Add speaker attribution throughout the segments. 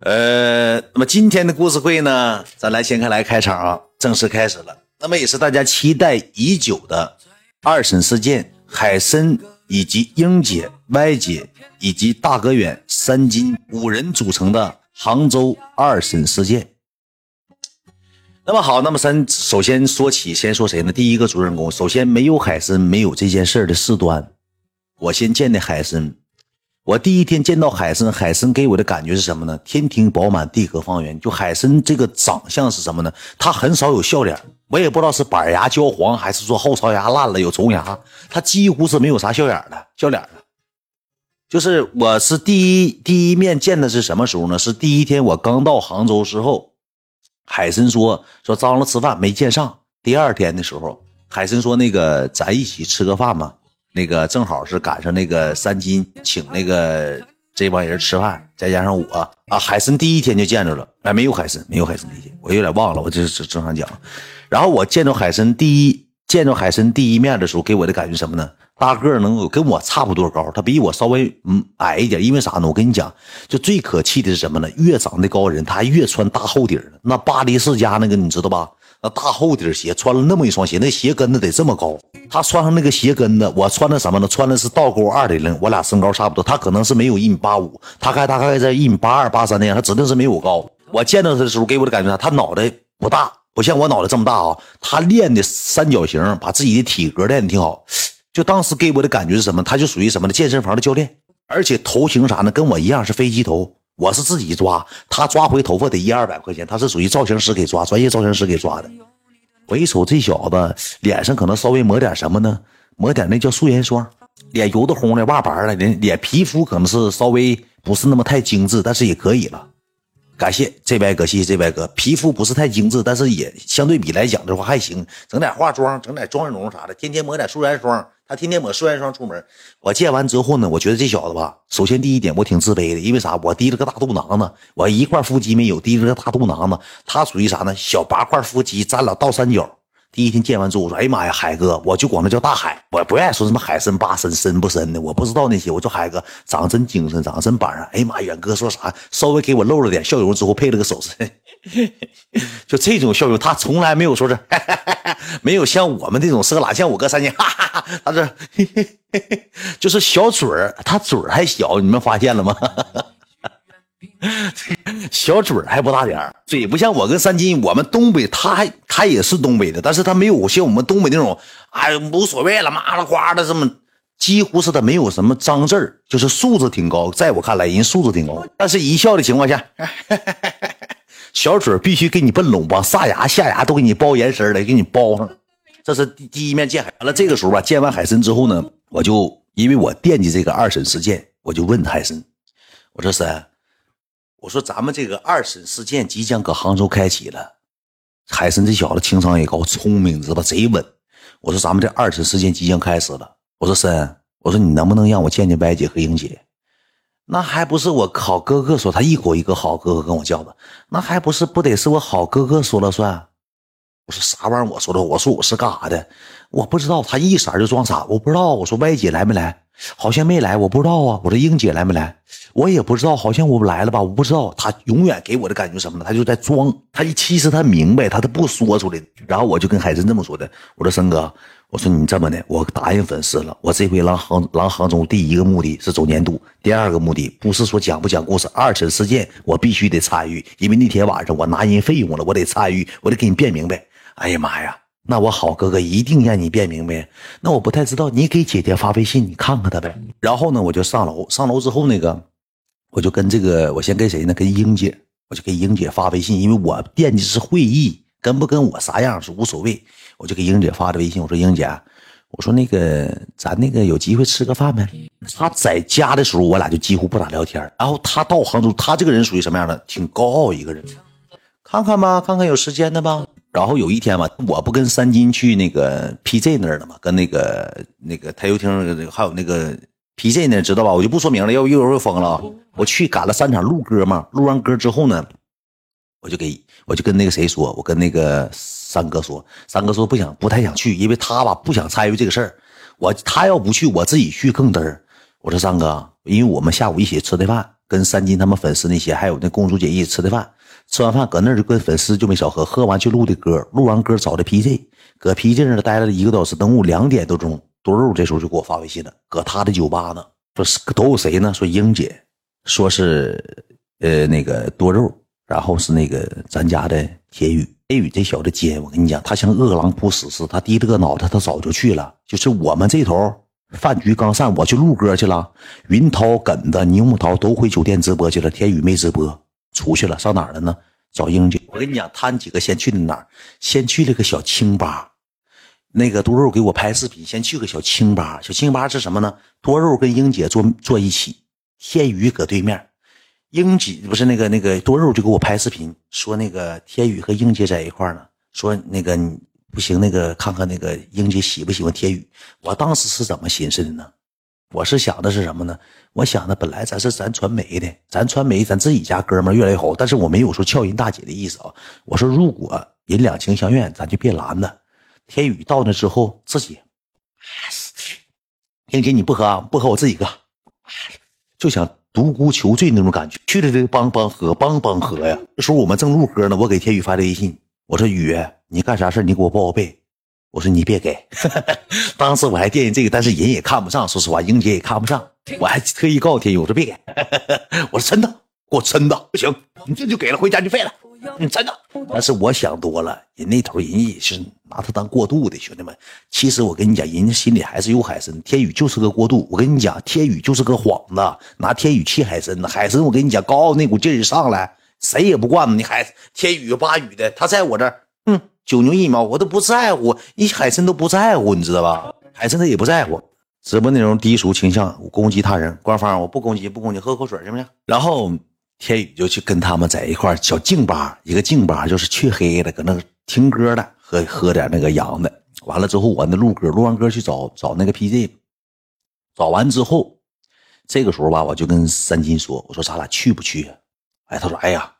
Speaker 1: 呃，那么今天的故事会呢，咱来先看来开场啊，正式开始了。那么也是大家期待已久的二审事件，海参以及英姐、歪姐以及大哥远三金五人组成的杭州二审事件。那么好，那么咱首先说起，先说谁呢？第一个主人公，首先没有海参，没有这件事的事端。我先见的海参。我第一天见到海参，海参给我的感觉是什么呢？天庭饱满，地阁方圆。就海参这个长相是什么呢？他很少有笑脸，我也不知道是板牙焦黄，还是说后槽牙烂了有虫牙，他几乎是没有啥笑脸的，笑脸的。就是我是第一第一面见的是什么时候呢？是第一天我刚到杭州时候，海参说说张罗吃饭没见上。第二天的时候，海参说那个咱一起吃个饭吧。那个正好是赶上那个三金请那个这帮人吃饭，再加上我啊，海参第一天就见着了，哎，没有海参，没有海参，我有点忘了，我这是正常讲。然后我见着海参第一见着海参第一面的时候，给我的感觉什么呢？大个能有跟我差不多高，他比我稍微嗯矮一点，因为啥呢？我跟你讲，就最可气的是什么呢？越长得高人，他越穿大厚底的。那巴黎世家那个你知道吧？那大厚底鞋穿了那么一双鞋，那鞋跟子得这么高。他穿上那个鞋跟子，我穿的什么呢？穿的是倒钩二点零，我俩身高差不多。他可能是没有一米八五，他还大概在一米八二八三那样，他指定是没我高。我见到他的时候，给我的感觉啥？他脑袋不大，不像我脑袋这么大啊。他练的三角形，把自己的体格练的挺好。就当时给我的感觉是什么？他就属于什么呢？健身房的教练，而且头型啥呢？跟我一样是飞机头。我是自己抓，他抓回头发得一二百块钱，他是属于造型师给抓，专业造型师给抓的。我一瞅这小子脸上可能稍微抹点什么呢？抹点那叫素颜霜，脸油的红的，哇白了，脸脸皮肤可能是稍微不是那么太精致，但是也可以了。感谢这位哥，谢谢这位哥，皮肤不是太精致，但是也相对比来讲的话还行，整点化妆，整点妆容啥的，天天抹点素颜霜。他天天抹素颜霜出门，我见完之后呢，我觉得这小子吧，首先第一点我挺自卑的，因为啥？我提了个大肚囊子，我一块腹肌没有，提了个大肚囊子。他属于啥呢？小八块腹肌，咱俩倒三角。第一天见完之后，我说：“哎呀妈呀，海哥，我就管他叫大海，我不愿意说什么海参、八参、深不深的，我不知道那些。我说海哥长得真精神，长得真板正。哎呀妈，远哥说啥？稍微给我露了点笑容之后，配了个手势，就这种笑容，他从来没有说是，没有像我们这种色懒，像我哥三年，哈哈哈，他这 就是小嘴儿，他嘴儿还小，你们发现了吗？小嘴还不大点嘴不像我跟三金，我们东北，他还他也是东北的，但是他没有像我们东北那种，哎，无所谓了，麻了花的这么，几乎是他没有什么脏字儿，就是素质挺高，在我看来人素质挺高，但是一笑的情况下，小嘴必须给你奔拢，往上牙下牙都给你包延伸了，给你包上。这是第第一面见海，完了这个时候吧，见完海参之后呢，我就因为我惦记这个二审事件，我就问海参，我说三。我说咱们这个二审事件即将搁杭州开启了，海参这小子情商也高，聪明，知道吧？贼稳。我说咱们这二审事件即将开始了。我说森，我说你能不能让我见见白姐和英姐？那还不是我好哥哥说，他一口一个好哥哥跟我叫的，那还不是不得是我好哥哥说了算？我说啥玩意儿？我说的，我说我是干啥的？我不知道。他一色就装傻，我不知道。我说歪姐来没来？好像没来，我不知道啊。我说英姐来没来？我也不知道，好像我来了吧？我不知道。他永远给我的感觉什么呢？他就在装。他其实他明白，他都不说出来。然后我就跟海参这么说的：我说森哥，我说你这么的，我答应粉丝了。我这回来杭来杭州，第一个目的是走年度，第二个目的不是说讲不讲故事，二审事件我必须得参与，因为那天晚上我拿人费用了，我得参与，我得给你辩明白。哎呀妈呀！那我好哥哥一定让你变明白。那我不太知道，你给姐姐发微信，你看看她呗。然后呢，我就上楼，上楼之后那个，我就跟这个，我先跟谁呢？跟英姐，我就给英姐发微信，因为我惦记是会议，跟不跟我啥样是无所谓。我就给英姐发的微信，我说英姐，我说那个咱那个有机会吃个饭呗。她在家的时候，我俩就几乎不咋聊天。然后她到杭州，她这个人属于什么样的？挺高傲一个人。看看吧，看看有时间的吧。然后有一天吧，我不跟三金去那个 PJ 那儿了吗？跟那个那个台球厅还有那个 PJ 那知道吧？我就不说名了，要不一会儿又疯了。我去赶了三场录歌嘛，录完歌之后呢，我就给我就跟那个谁说，我跟那个三哥说，三哥说不想不太想去，因为他吧不想参与这个事儿。我他要不去，我自己去更嘚儿。我说三哥，因为我们下午一起吃的饭，跟三金他们粉丝那些，还有那公主姐一起吃的饭。吃完饭搁那儿就跟粉丝就没少喝，喝完去录的歌，录完歌找的 PJ，搁 PJ 那待了一个多小时，等我两点多钟，多肉这时候就给我发微信了，搁他的酒吧呢，说是都有谁呢？说英姐，说是呃那个多肉，然后是那个咱家的铁宇，铁宇这小子尖，我跟你讲，他像饿狼扑死似的，他低着个脑袋，他早就去了，就是我们这头饭局刚散，我去录歌去了，云涛、耿子、柠檬桃都回酒店直播去了，天宇没直播。出去了，上哪儿了呢？找英姐。我跟你讲，他们几个先去的哪儿？先去了个小清吧。那个多肉给我拍视频，先去个小清吧。小清吧是什么呢？多肉跟英姐坐坐一起，天宇搁对面。英姐不是那个那个多肉就给我拍视频，说那个天宇和英姐在一块呢。说那个不行，那个看看那个英姐喜不喜欢天宇。我当时是怎么寻思的呢？我是想的是什么呢？我想的本来咱是咱传媒的，咱传媒咱自己家哥们越来越好，但是我没有说撬人大姐的意思啊。我说如果人两情相愿，咱就别拦着。天宇到那之后自己，英姐你不喝啊？不喝我自己喝，就想独孤求醉那种感觉。去了这帮帮喝，帮帮喝呀。这时候我们正录歌呢，我给天宇发的微信，我说宇，你干啥事你给我报个备。我说你别给，当时我还惦记这个，但是人也看不上。说实话，英姐也看不上，我还特意告诉天宇，我说别给。我说真的，给我真的不行，你这就给了，回家就废了。你真的，但是我想多了，人那头人也是拿他当过渡的，兄弟们。其实我跟你讲，人家心里还是有海参。天宇就是个过渡，我跟你讲，天宇就是个幌子，拿天宇气海参呢。海参，我跟你讲，高傲那股劲儿上来，谁也不惯着你海天宇八宇的，他在我这。九牛一毛，我都不在乎，你海参都不在乎，你知道吧？海参他也不在乎。直播内容低俗倾向，攻击他人。官方我不攻击，不攻击，喝口水行不行？然后天宇就去跟他们在一块小静吧，一个静吧就是黢黑的，搁那听歌的，喝喝点那个洋的。完了之后，我那录歌，录完歌去找找那个 PJ。找完之后，这个时候吧，我就跟三金说：“我说咱俩去不去？”哎，他说：“哎呀。”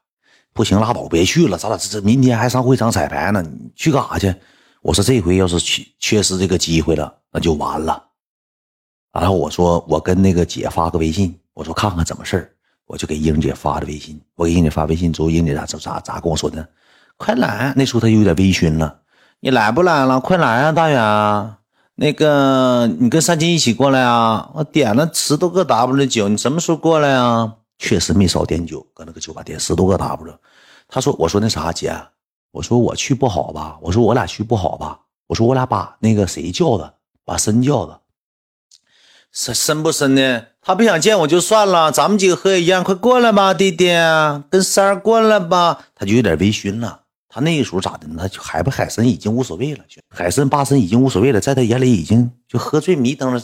Speaker 1: 不行，拉倒，别去了。咱俩这这明天还上会场彩排呢，你去干啥去？我说这回要是缺缺失这个机会了，那就完了。然后我说我跟那个姐发个微信，我说看看怎么事我就给英姐发的微信。我给英姐发微信之后，英姐咋咋咋跟我说的？快来！那时候她有点微醺了。你来不来了？快来啊，大远！那个你跟三金一起过来啊？我点了十多个 W 酒，你什么时候过来啊？确实没少点酒，搁那个酒吧点十多个 W。他说：“我说那啥姐，我说我去不好吧？我说我俩去不好吧？我说我俩把那个谁叫的，把深叫的，深深不深呢？他不想见我就算了，咱们几个喝也一样，快过来吧，弟弟，跟三儿过来吧。他就有点微醺了。他那个时候咋的呢？他就海不海参已经无所谓了，海参八参已经无所谓了，在他眼里已经就喝醉迷瞪了。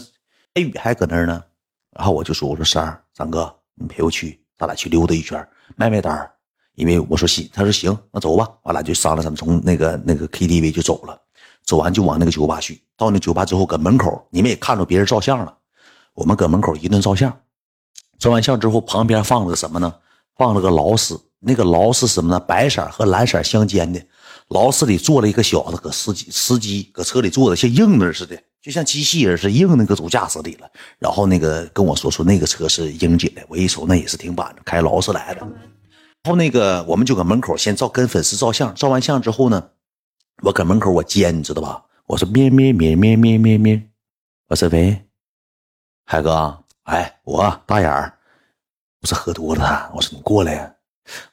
Speaker 1: 黑雨还搁那儿呢。然后我就说：我说三儿，三哥。”你陪我去，咱俩去溜达一圈，卖卖单因为我说行，他说行，那走吧。完了就商量，咱们从那个那个 KTV 就走了。走完就往那个酒吧去。到那酒吧之后，搁门口，你们也看着别人照相了。我们搁门口一顿照相。照完相之后，旁边放了个什么呢？放了个劳斯。那个劳斯什么呢？白色和蓝色相间的。劳斯里坐了一个小子，搁司机司机搁车里坐的像硬的似的。就像机器人似的，硬那个主驾驶里了。然后那个跟我说说那个车是英姐的，我一瞅那也是挺板的，开劳斯莱的。然后那个我们就搁门口先照跟粉丝照相，照完相之后呢，我搁门口我尖，你知道吧？我说咩咩咩咩咩咩咩，我说喂，海哥，哎，我大眼儿，我说喝多了，我说你过来呀，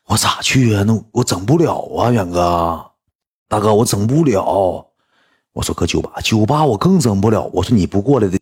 Speaker 1: 我咋去啊？那我整不了啊，远哥，大哥，我整不了。我说搁酒吧，酒吧我更整不了。我说你不过来的。